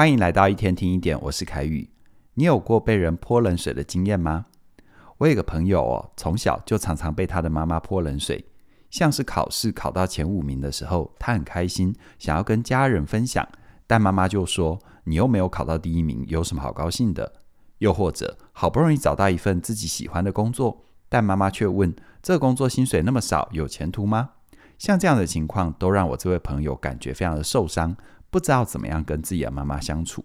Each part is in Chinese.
欢迎来到一天听一点，我是凯宇。你有过被人泼冷水的经验吗？我有个朋友哦，从小就常常被他的妈妈泼冷水。像是考试考到前五名的时候，他很开心，想要跟家人分享，但妈妈就说：“你又没有考到第一名，有什么好高兴的？”又或者好不容易找到一份自己喜欢的工作，但妈妈却问：“这工作薪水那么少，有前途吗？”像这样的情况，都让我这位朋友感觉非常的受伤。不知道怎么样跟自己的妈妈相处。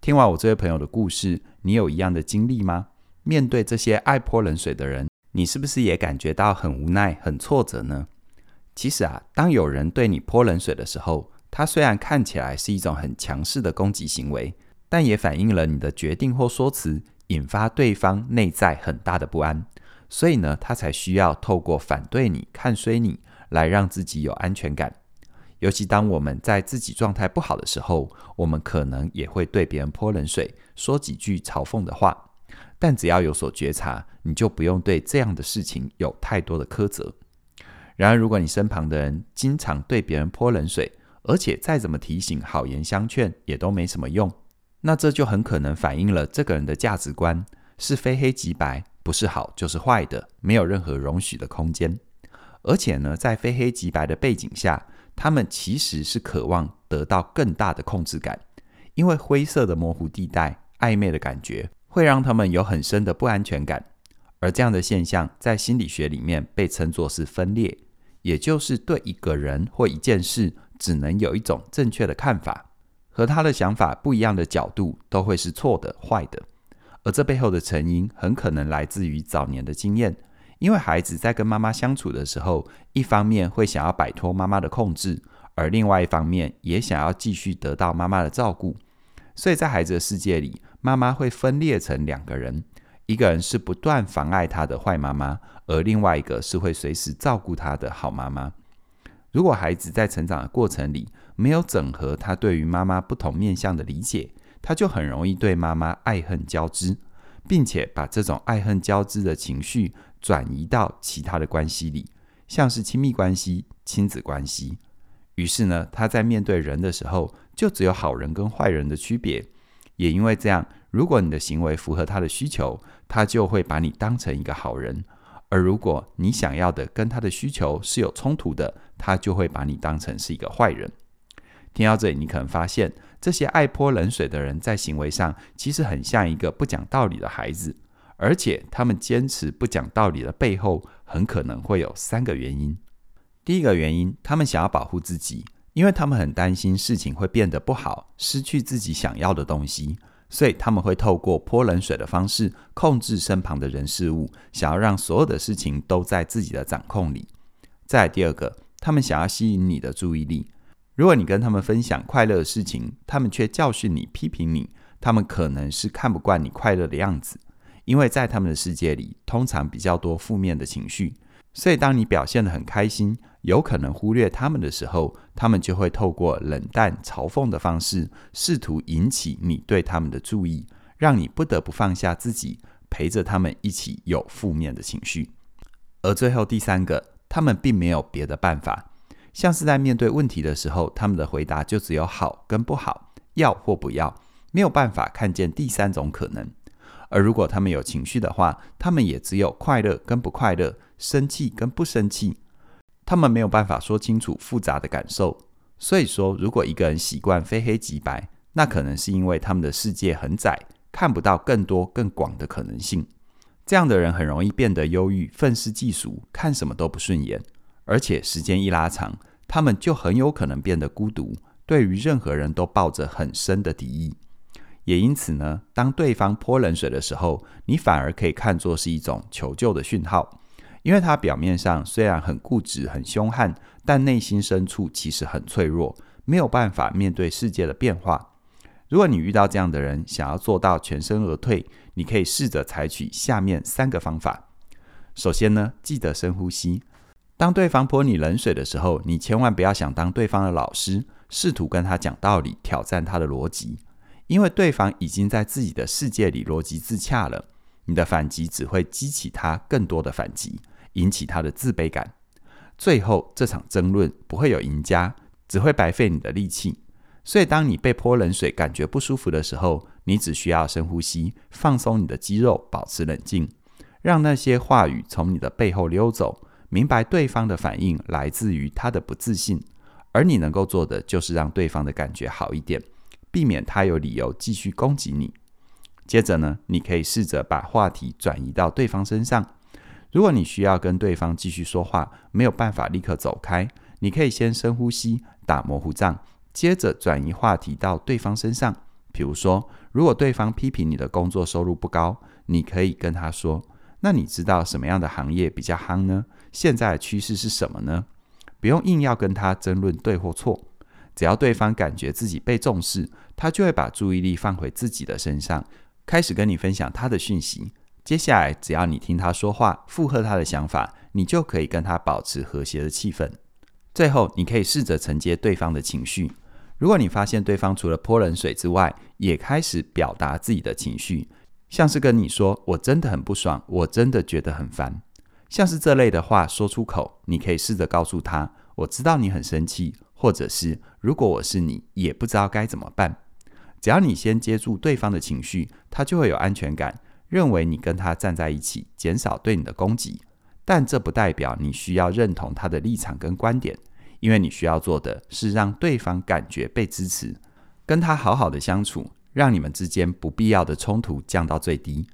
听完我这位朋友的故事，你有一样的经历吗？面对这些爱泼冷水的人，你是不是也感觉到很无奈、很挫折呢？其实啊，当有人对你泼冷水的时候，他虽然看起来是一种很强势的攻击行为，但也反映了你的决定或说辞引发对方内在很大的不安，所以呢，他才需要透过反对你、看衰你，来让自己有安全感。尤其当我们在自己状态不好的时候，我们可能也会对别人泼冷水，说几句嘲讽的话。但只要有所觉察，你就不用对这样的事情有太多的苛责。然而，如果你身旁的人经常对别人泼冷水，而且再怎么提醒、好言相劝也都没什么用，那这就很可能反映了这个人的价值观是非黑即白，不是好就是坏的，没有任何容许的空间。而且呢，在非黑即白的背景下，他们其实是渴望得到更大的控制感，因为灰色的模糊地带、暧昧的感觉会让他们有很深的不安全感。而这样的现象在心理学里面被称作是分裂，也就是对一个人或一件事只能有一种正确的看法，和他的想法不一样的角度都会是错的、坏的。而这背后的成因很可能来自于早年的经验。因为孩子在跟妈妈相处的时候，一方面会想要摆脱妈妈的控制，而另外一方面也想要继续得到妈妈的照顾，所以在孩子的世界里，妈妈会分裂成两个人，一个人是不断妨碍他的坏妈妈，而另外一个是会随时照顾他的好妈妈。如果孩子在成长的过程里没有整合他对于妈妈不同面向的理解，他就很容易对妈妈爱恨交织，并且把这种爱恨交织的情绪。转移到其他的关系里，像是亲密关系、亲子关系。于是呢，他在面对人的时候，就只有好人跟坏人的区别。也因为这样，如果你的行为符合他的需求，他就会把你当成一个好人；而如果你想要的跟他的需求是有冲突的，他就会把你当成是一个坏人。听到这里，你可能发现，这些爱泼冷水的人在行为上，其实很像一个不讲道理的孩子。而且，他们坚持不讲道理的背后，很可能会有三个原因。第一个原因，他们想要保护自己，因为他们很担心事情会变得不好，失去自己想要的东西，所以他们会透过泼冷水的方式控制身旁的人事物，想要让所有的事情都在自己的掌控里。再第二个，他们想要吸引你的注意力。如果你跟他们分享快乐的事情，他们却教训你、批评你，他们可能是看不惯你快乐的样子。因为在他们的世界里，通常比较多负面的情绪，所以当你表现得很开心，有可能忽略他们的时候，他们就会透过冷淡、嘲讽的方式，试图引起你对他们的注意，让你不得不放下自己，陪着他们一起有负面的情绪。而最后第三个，他们并没有别的办法，像是在面对问题的时候，他们的回答就只有好跟不好，要或不要，没有办法看见第三种可能。而如果他们有情绪的话，他们也只有快乐跟不快乐，生气跟不生气，他们没有办法说清楚复杂的感受。所以说，如果一个人习惯非黑即白，那可能是因为他们的世界很窄，看不到更多更广的可能性。这样的人很容易变得忧郁、愤世嫉俗，看什么都不顺眼。而且时间一拉长，他们就很有可能变得孤独，对于任何人都抱着很深的敌意。也因此呢，当对方泼冷水的时候，你反而可以看作是一种求救的讯号，因为他表面上虽然很固执、很凶悍，但内心深处其实很脆弱，没有办法面对世界的变化。如果你遇到这样的人，想要做到全身而退，你可以试着采取下面三个方法。首先呢，记得深呼吸。当对方泼你冷水的时候，你千万不要想当对方的老师，试图跟他讲道理，挑战他的逻辑。因为对方已经在自己的世界里逻辑自洽了，你的反击只会激起他更多的反击，引起他的自卑感。最后这场争论不会有赢家，只会白费你的力气。所以，当你被泼冷水感觉不舒服的时候，你只需要深呼吸，放松你的肌肉，保持冷静，让那些话语从你的背后溜走。明白对方的反应来自于他的不自信，而你能够做的就是让对方的感觉好一点，避免他有理由继续攻击你。接着呢，你可以试着把话题转移到对方身上。如果你需要跟对方继续说话，没有办法立刻走开，你可以先深呼吸，打模糊仗，接着转移话题到对方身上。比如说，如果对方批评你的工作收入不高，你可以跟他说：“那你知道什么样的行业比较夯呢？现在的趋势是什么呢？”不用硬要跟他争论对或错，只要对方感觉自己被重视，他就会把注意力放回自己的身上，开始跟你分享他的讯息。接下来，只要你听他说话，附和他的想法，你就可以跟他保持和谐的气氛。最后，你可以试着承接对方的情绪。如果你发现对方除了泼冷水之外，也开始表达自己的情绪，像是跟你说“我真的很不爽，我真的觉得很烦”，像是这类的话说出口，你可以试着告诉他：“我知道你很生气，或者是如果我是你，也不知道该怎么办。”只要你先接住对方的情绪，他就会有安全感，认为你跟他站在一起，减少对你的攻击。但这不代表你需要认同他的立场跟观点。因为你需要做的是让对方感觉被支持，跟他好好的相处，让你们之间不必要的冲突降到最低。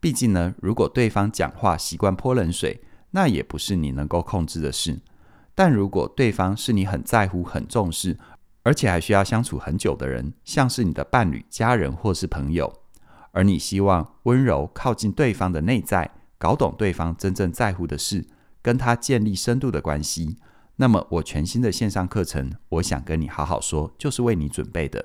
毕竟呢，如果对方讲话习惯泼冷水，那也不是你能够控制的事。但如果对方是你很在乎、很重视，而且还需要相处很久的人，像是你的伴侣、家人或是朋友，而你希望温柔靠近对方的内在，搞懂对方真正在乎的事，跟他建立深度的关系。那么，我全新的线上课程，我想跟你好好说，就是为你准备的。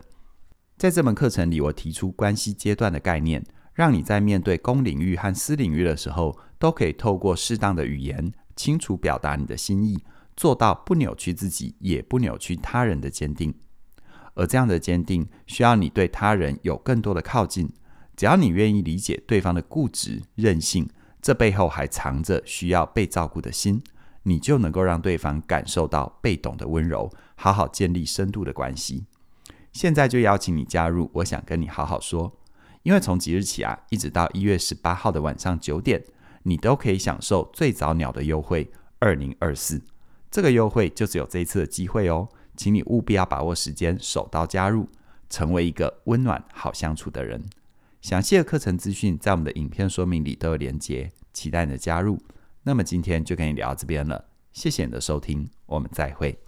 在这门课程里，我提出关系阶段的概念，让你在面对公领域和私领域的时候，都可以透过适当的语言，清楚表达你的心意，做到不扭曲自己，也不扭曲他人的坚定。而这样的坚定，需要你对他人有更多的靠近。只要你愿意理解对方的固执、任性，这背后还藏着需要被照顾的心。你就能够让对方感受到被懂的温柔，好好建立深度的关系。现在就邀请你加入，我想跟你好好说。因为从即日起啊，一直到一月十八号的晚上九点，你都可以享受最早鸟的优惠二零二四。这个优惠就只有这一次的机会哦，请你务必要把握时间，手刀加入，成为一个温暖好相处的人。详细的课程资讯在我们的影片说明里都有连结，期待你的加入。那么今天就跟你聊到这边了，谢谢你的收听，我们再会。